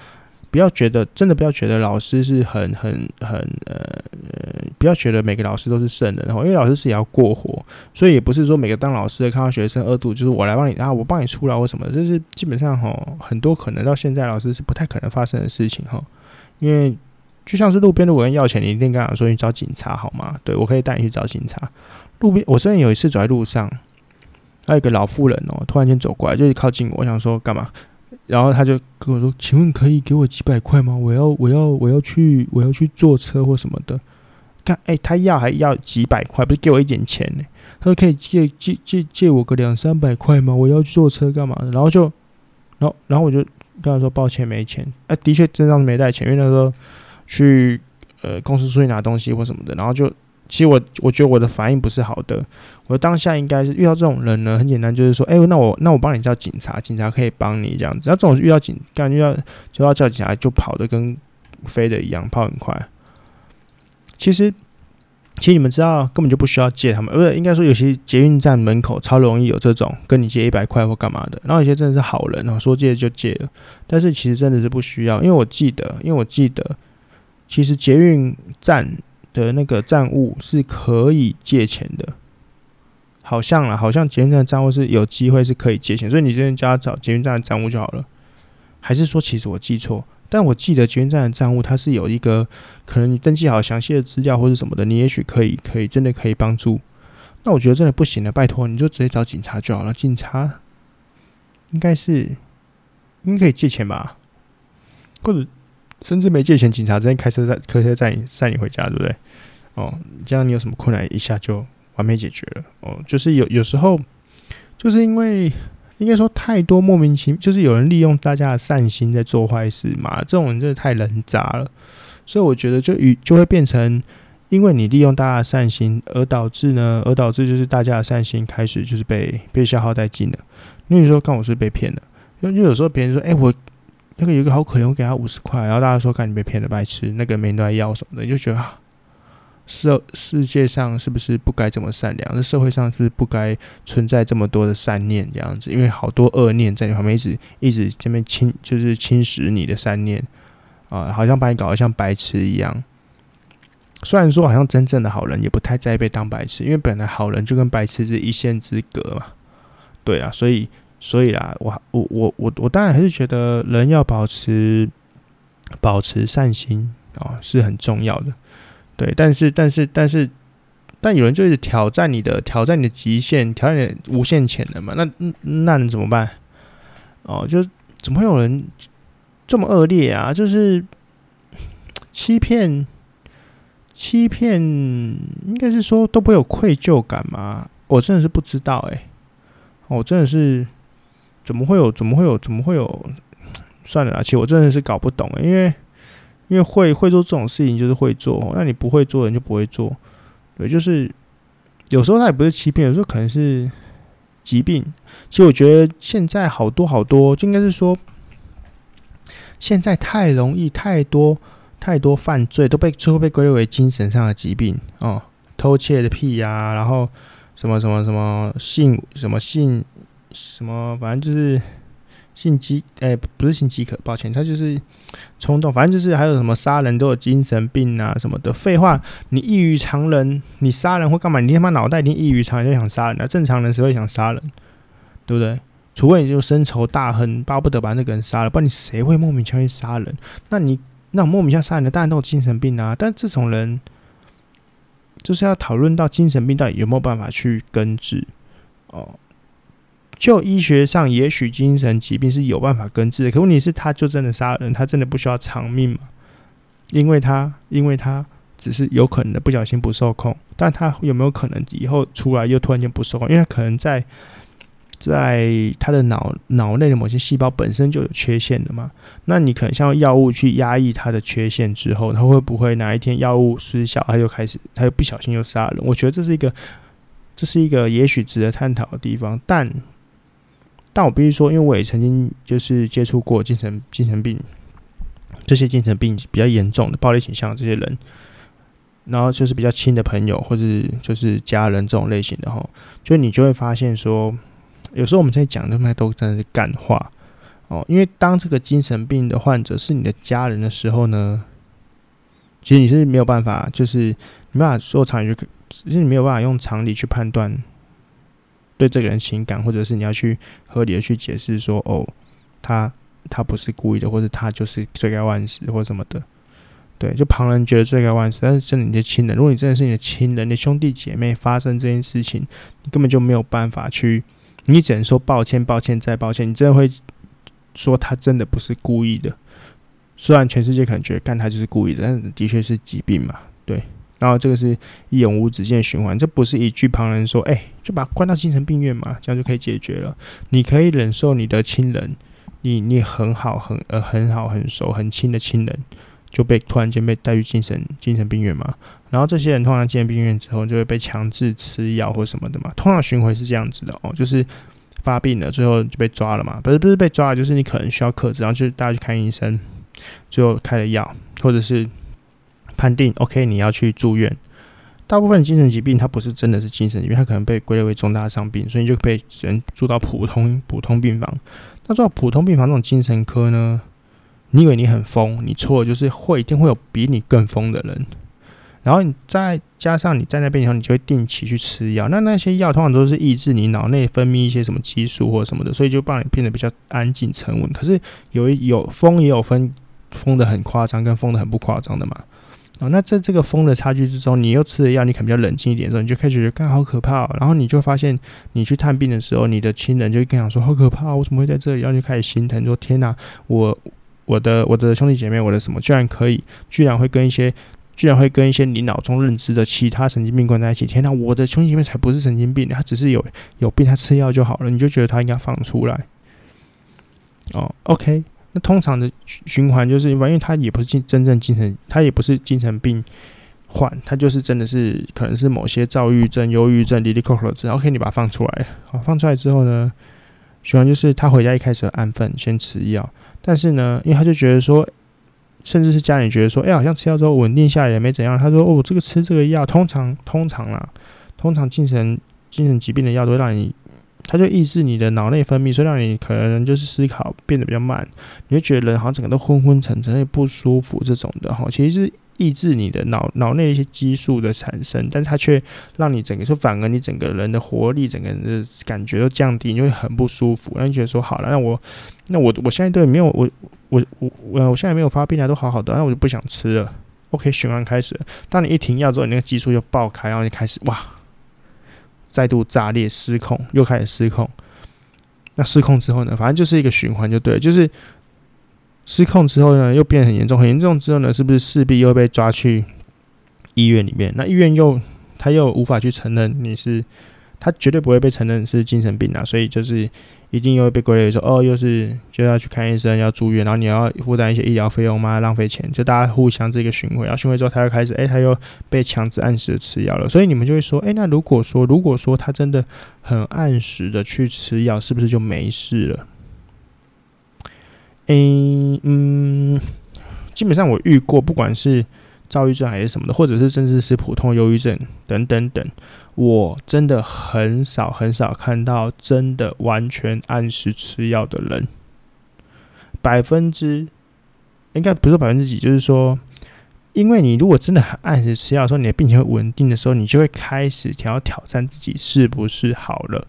不要觉得，真的不要觉得老师是很很很呃呃，不要觉得每个老师都是圣人哦，因为老师是也要过活，所以也不是说每个当老师的看到学生饿肚就是我来帮你啊，我帮你出劳或什么，就是基本上哈，很多可能到现在老师是不太可能发生的事情哈，因为就像是路边如果跟要钱，你一定跟他说你找警察好吗？对，我可以带你去找警察。路边我甚至有一次走在路上，还有一个老妇人哦，突然间走过来，就是靠近我，我想说干嘛？然后他就跟我说：“请问可以给我几百块吗？我要我要我要去我要去坐车或什么的。”看，哎，他要还要几百块，不是给我一点钱呢？他说：“可以借借借借我个两三百块吗？我要去坐车干嘛的？”然后就，然后然后我就跟他说：“抱歉，没钱。”哎，的确，真的是没带钱，因为那时候去呃公司出去拿东西或什么的，然后就。其实我我觉得我的反应不是好的，我当下应该是遇到这种人呢，很简单，就是说，哎、那我那我帮你叫警察，警察可以帮你这样子。那这种遇到警，感觉要就要叫警察，就跑得跟飞的一样，跑很快。其实，其实你们知道，根本就不需要借他们，不是应该说有些捷运站门口超容易有这种跟你借一百块或干嘛的，然后有些真的是好人哦，说借就借了，但是其实真的是不需要，因为我记得，因为我记得，其实捷运站。的那个账务是可以借钱的，好像啦，好像捷运站的站务是有机会是可以借钱，所以你这边叫他找捷运站的站务就好了。还是说其实我记错？但我记得捷运站的站务它是有一个可能你登记好详细的资料或者什么的，你也许可以可以真的可以帮助。那我觉得真的不行了，拜托你就直接找警察就好了。警察应该是应该可以借钱吧，或者。甚至没借钱，警察直接开车载开车载你载你回家，对不对？哦，这样你有什么困难，一下就完美解决了。哦，就是有有时候，就是因为应该说太多莫名其妙，就是有人利用大家的善心在做坏事嘛。这种人真的太人渣了，所以我觉得就与就会变成，因为你利用大家的善心，而导致呢，而导致就是大家的善心开始就是被被消耗殆尽了。那你说看我是被骗了，因为有时候别人说，哎、我。那个有一个好可怜，我给他五十块，然后大家说看你被骗了，白痴，那个每人都在要什么的，你就觉得，世世界上是不是不该这么善良？这社会上是不是不该存在这么多的善念这样子？因为好多恶念在你旁边一直一直这边侵，就是侵蚀你的善念啊，好像把你搞得像白痴一样。虽然说好像真正的好人也不太在意被当白痴，因为本来好人就跟白痴是一线之隔嘛。对啊，所以。所以啦，我我我我我当然还是觉得人要保持保持善心啊、哦，是很重要的。对，但是但是但是，但有人就是挑战你的挑战你的极限，挑战你的无限潜能嘛？那那能怎么办？哦，就怎么会有人这么恶劣啊？就是欺骗欺骗，应该是说都不会有愧疚感吗？我真的是不知道哎、欸，我真的是。怎么会有？怎么会有？怎么会有？算了啦，其实我真的是搞不懂，因为因为会会做这种事情就是会做，那你不会做人就不会做。对，就是有时候他也不是欺骗，有时候可能是疾病。其实我觉得现在好多好多，就应该是说现在太容易，太多太多犯罪都被最后被归类为精神上的疾病哦，偷窃的屁呀、然后什么什么什么性什么性。什么？反正就是性饥，哎、不是性饥渴，抱歉，他就是冲动。反正就是还有什么杀人都有精神病啊什么的。废话，你异于常人，你杀人会干嘛？你他妈脑袋一定异于常人，就想杀人啊！正常人谁会想杀人？对不对？除非你就深仇大恨，巴不得把那个人杀了，不然你谁会莫名其妙杀人？那你那莫名其妙杀人的，当然都有精神病啊。但这种人就是要讨论到精神病到底有没有办法去根治哦。就医学上，也许精神疾病是有办法根治的，可问题是，他就真的杀人，他真的不需要偿命吗？因为他，因为他只是有可能的不小心不受控，但他有没有可能以后出来又突然间不受控？因为他可能在在他的脑脑内的某些细胞本身就有缺陷的嘛。那你可能像药物去压抑他的缺陷之后，他会不会哪一天药物失效，他就开始他又不小心又杀人？我觉得这是一个这是一个也许值得探讨的地方。但但我必须说，因为我也曾经就是接触过精神精神病这些精神病比较严重的暴力倾向这些人。然后就是比较亲的朋友，或者就是家人这种类型的哈，就你就会发现说，有时候我们在讲的那都真的是干话哦。因为当这个精神病的患者是你的家人的时候呢，其实你是没有办法，就是没办法说常理去，其实你没有办法用常理去判断对这个人情感，或者是你要去合理的去解释说，哦，他他不是故意的，或者他就是罪该万死，或者什么的。对，就旁人觉得罪该万死，但是真的你的亲人，如果你真的是你的亲人、你的兄弟姐妹发生这件事情，你根本就没有办法去，你只能说抱歉、抱歉再抱歉。你真的会说他真的不是故意的，虽然全世界可能觉得干他就是故意的，但的确是疾病嘛。对，然后这个是一永无止境的循环，这不是一句旁人说，哎、就把关到精神病院嘛，这样就可以解决了。你可以忍受你的亲人，你你很好、很呃很好、很熟、很亲的亲人。就被突然间被带去精神精神病院嘛，然后这些人通常进了病院之后就会被强制吃药或什么的嘛，通常巡回是这样子的哦，就是发病了，最后就被抓了嘛，不是不是被抓了，就是你可能需要克制，然后就大家去看医生，最后开了药，或者是判定 OK 你要去住院。大部分精神疾病它不是真的是精神疾病，它可能被归类为重大伤病，所以就被人住到普通普通病房。那住到普通病房这种精神科呢？你以为你很疯，你错，就是会一定会有比你更疯的人。然后你再加上你在那边以后，你就会定期去吃药。那那些药通常都是抑制你脑内分泌一些什么激素或什么的，所以就帮你变得比较安静沉稳。可是有有疯也有分疯的很夸张跟疯的很不夸张的嘛。哦，那在这个风的差距之中，你又吃了药，你可能比较冷静一点的时候，你就开始觉得，干好可怕哦。然后你就发现，你去探病的时候，你的亲人就会跟你讲说，好可怕，哦我怎么会在这里？然后就开始心疼，说天哪，我。我的我的兄弟姐妹，我的什么居然可以，居然会跟一些，居然会跟一些你脑中认知的其他神经病关在一起。天哪，我的兄弟姐妹才不是神经病，他只是有有病，他吃药就好了。你就觉得他应该放出来。哦，OK，那通常的循环就是，因为他也不是精真正精神，他也不是精神病患，他就是真的是可能是某些躁郁症、忧郁症、离离扣扣症。OK，你把它放出来，好，放出来之后呢，循环就是他回家一开始安分，先吃药。但是呢，因为他就觉得说，甚至是家里觉得说，哎、好像吃药之后稳定下来也没怎样。他说，哦，这个吃这个药，通常通常啦，通常精神精神疾病的药都会让你，它就抑制你的脑内分泌，所以让你可能就是思考变得比较慢，你会觉得人好像整个都昏昏沉沉，也不舒服这种的哈。其实是。抑制你的脑脑内一些激素的产生，但是它却让你整个说，反而你整个人的活力，整个人的感觉都降低，你会很不舒服。那你觉得说好了，那我那我我现在都没有我我我我我现在没有发病啊，都好好的，那我就不想吃了。OK，循环开始。当你一停药之后，你那个激素就爆开，然后你开始哇，再度炸裂失控，又开始失控。那失控之后呢？反正就是一个循环，就对，就是。失控之后呢，又变得很严重，很严重之后呢，是不是势必又被抓去医院里面？那医院又他又无法去承认你是，他绝对不会被承认是精神病啊，所以就是一定又会被归类说哦，又是就要去看医生，要住院，然后你要负担一些医疗费用嘛，浪费钱，就大家互相这个巡回，然后巡回之后，他又开始哎、他又被强制按时的吃药了，所以你们就会说，哎、那如果说如果说他真的很按时的去吃药，是不是就没事了？嗯嗯，基本上我遇过，不管是躁郁症还是什么的，或者是甚至是普通忧郁症等等等，我真的很少很少看到真的完全按时吃药的人。百分之应该不是百分之几，就是说，因为你如果真的很按时吃药的时候，你的病情会稳定的时候，你就会开始想要挑战自己是不是好了。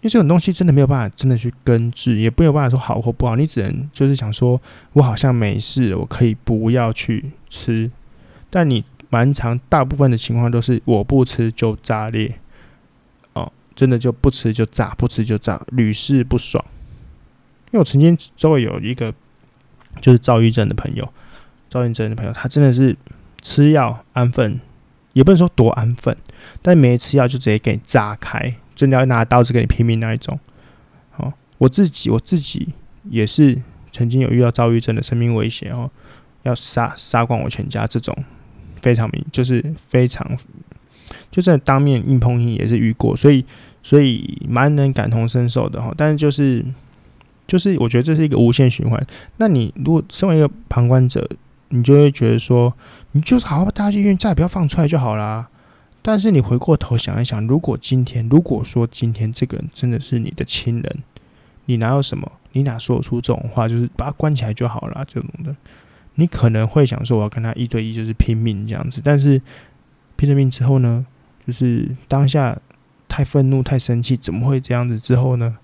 因为这种东西真的没有办法真的去根治，也没有办法说好或不好。你只能就是想说，我好像没事，我可以不要去吃。但你蛮长大部分的情况都是我不吃就炸裂，哦，真的就不吃就炸，不吃就炸，屡试不爽。因为我曾经周围有一个就是躁郁症的朋友，躁郁症的朋友，他真的是吃药安分，也不能说多安分，但没吃药就直接给你炸开。真的要拿刀子跟你拼命那一种。哦，我自己我自己也是曾经有遇到躁郁症的生命危险哦，要杀杀光我全家这种非常明，就是非常，就是当面硬碰硬也是遇过，所以所以蛮能感同身受的哈。但是就是就是我觉得这是一个无限循环。那你如果身为一个旁观者，你就会觉得说，你就是好好大家去医院，再也不要放出来就好啦。但是你回过头想一想，如果今天，如果说今天这个人真的是你的亲人，你哪有什么？你哪说出这种话？就是把他关起来就好了，这种的，你可能会想说，我要跟他一对一，就是拼命这样子。但是拼了命之后呢，就是当下太愤怒、太生气，怎么会这样子？之后呢，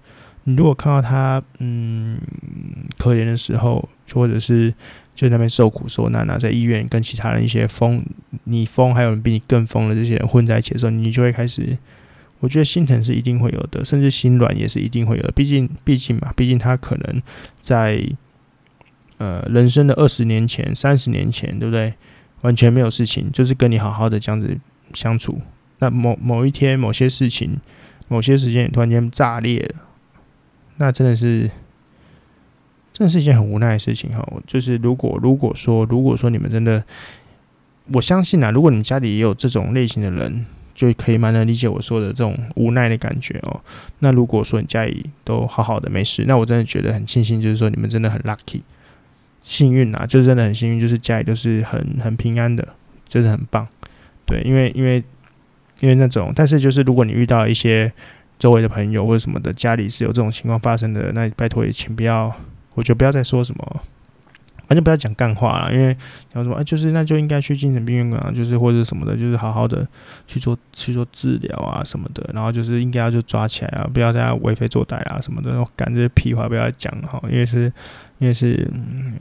你如果看到他嗯可怜的时候，或者是。就在那边受苦受难啊，在医院跟其他人一些疯，你疯，还有人比你更疯的这些人混在一起的时候，你就会开始，我觉得心疼是一定会有的，甚至心软也是一定会有的。毕竟，毕竟嘛，毕竟他可能在呃人生的二十年前、三十年前，对不对？完全没有事情，就是跟你好好的这样子相处。那某某一天，某些事情，某些时间突然间炸裂了，那真的是。真的是一件很无奈的事情哈，就是如果如果说如果说你们真的，我相信啊，如果你家里也有这种类型的人，就可以蛮能理解我说的这种无奈的感觉哦。那如果说你家里都好好的没事，那我真的觉得很庆幸，就是说你们真的很 lucky，幸运啊，就是真的很幸运，就是家里都是很很平安的，真的很棒。对，因为因为因为那种，但是就是如果你遇到一些周围的朋友或者什么的，家里是有这种情况发生的，那拜托也请不要。我就不要再说什么，反正不要讲干话了，因为讲什么啊，就是那就应该去精神病院啊，就是或者什么的，就是好好的去做去做治疗啊什么的，然后就是应该要就抓起来啊，不要再为非作歹啊什么的，赶这些屁话不要讲哈，因为是因为是、嗯，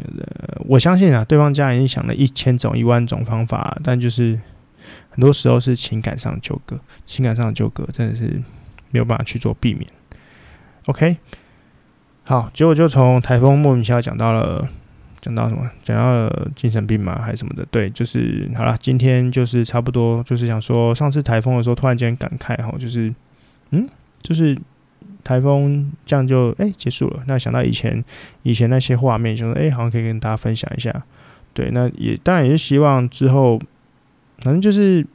我相信啊，对方家人已经想了一千种一万种方法，但就是很多时候是情感上纠葛，情感上纠葛真的是没有办法去做避免。OK。好，结果就从台风莫名其妙讲到了，讲到什么？讲到精神病嘛，还是什么的？对，就是好了。今天就是差不多，就是想说，上次台风的时候，突然间感慨哈，就是嗯，就是台风这样就哎、结束了。那想到以前以前那些画面，就是哎、好像可以跟大家分享一下。对，那也当然也是希望之后，反正就是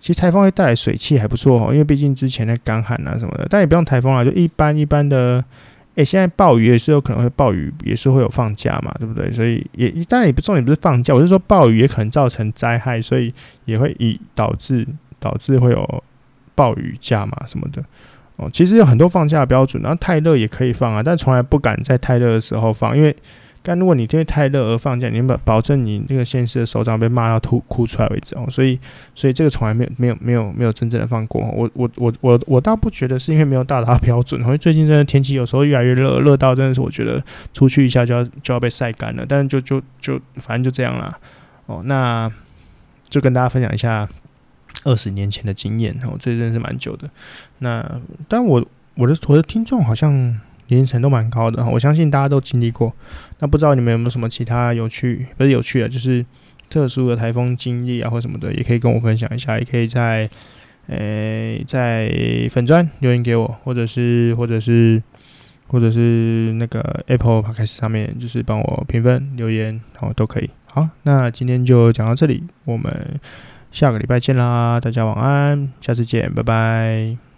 其实台风会带来水汽还不错哈，因为毕竟之前的干旱啊什么的，但也不用台风了，就一般一般的。诶、现在暴雨也是有可能会暴雨，也是会有放假嘛，对不对？所以也当然也不重点不是放假，我是说暴雨也可能造成灾害，所以也会以导致导致会有暴雨假嘛什么的。哦，其实有很多放假的标准，然后太热也可以放啊，但从来不敢在太热的时候放，因为。但如果你因为太热而放假，你保保证你那个现实的首长被骂到吐哭出来为止哦。所以，所以这个从来没有没有没有没有真正的放过。我我我我我倒不觉得是因为没有到达标准，因为最近真的天气有时候越来越热，热到真的是我觉得出去一下就要就要被晒干了。但是就就就反正就这样啦。哦，那就跟大家分享一下二十年前的经验哦，这真的是蛮久的。那但我我的我的听众好像。年龄层都蛮高的，我相信大家都经历过。那不知道你们有没有什么其他有趣，不是有趣的，就是特殊的台风经历啊，或什么的，也可以跟我分享一下。也可以在诶、在粉砖留言给我，或者是或者是或者是那个 Apple Podcast 上面，就是帮我评分留言，然后都可以。好，那今天就讲到这里，我们下个礼拜见啦，大家晚安，下次见，拜拜。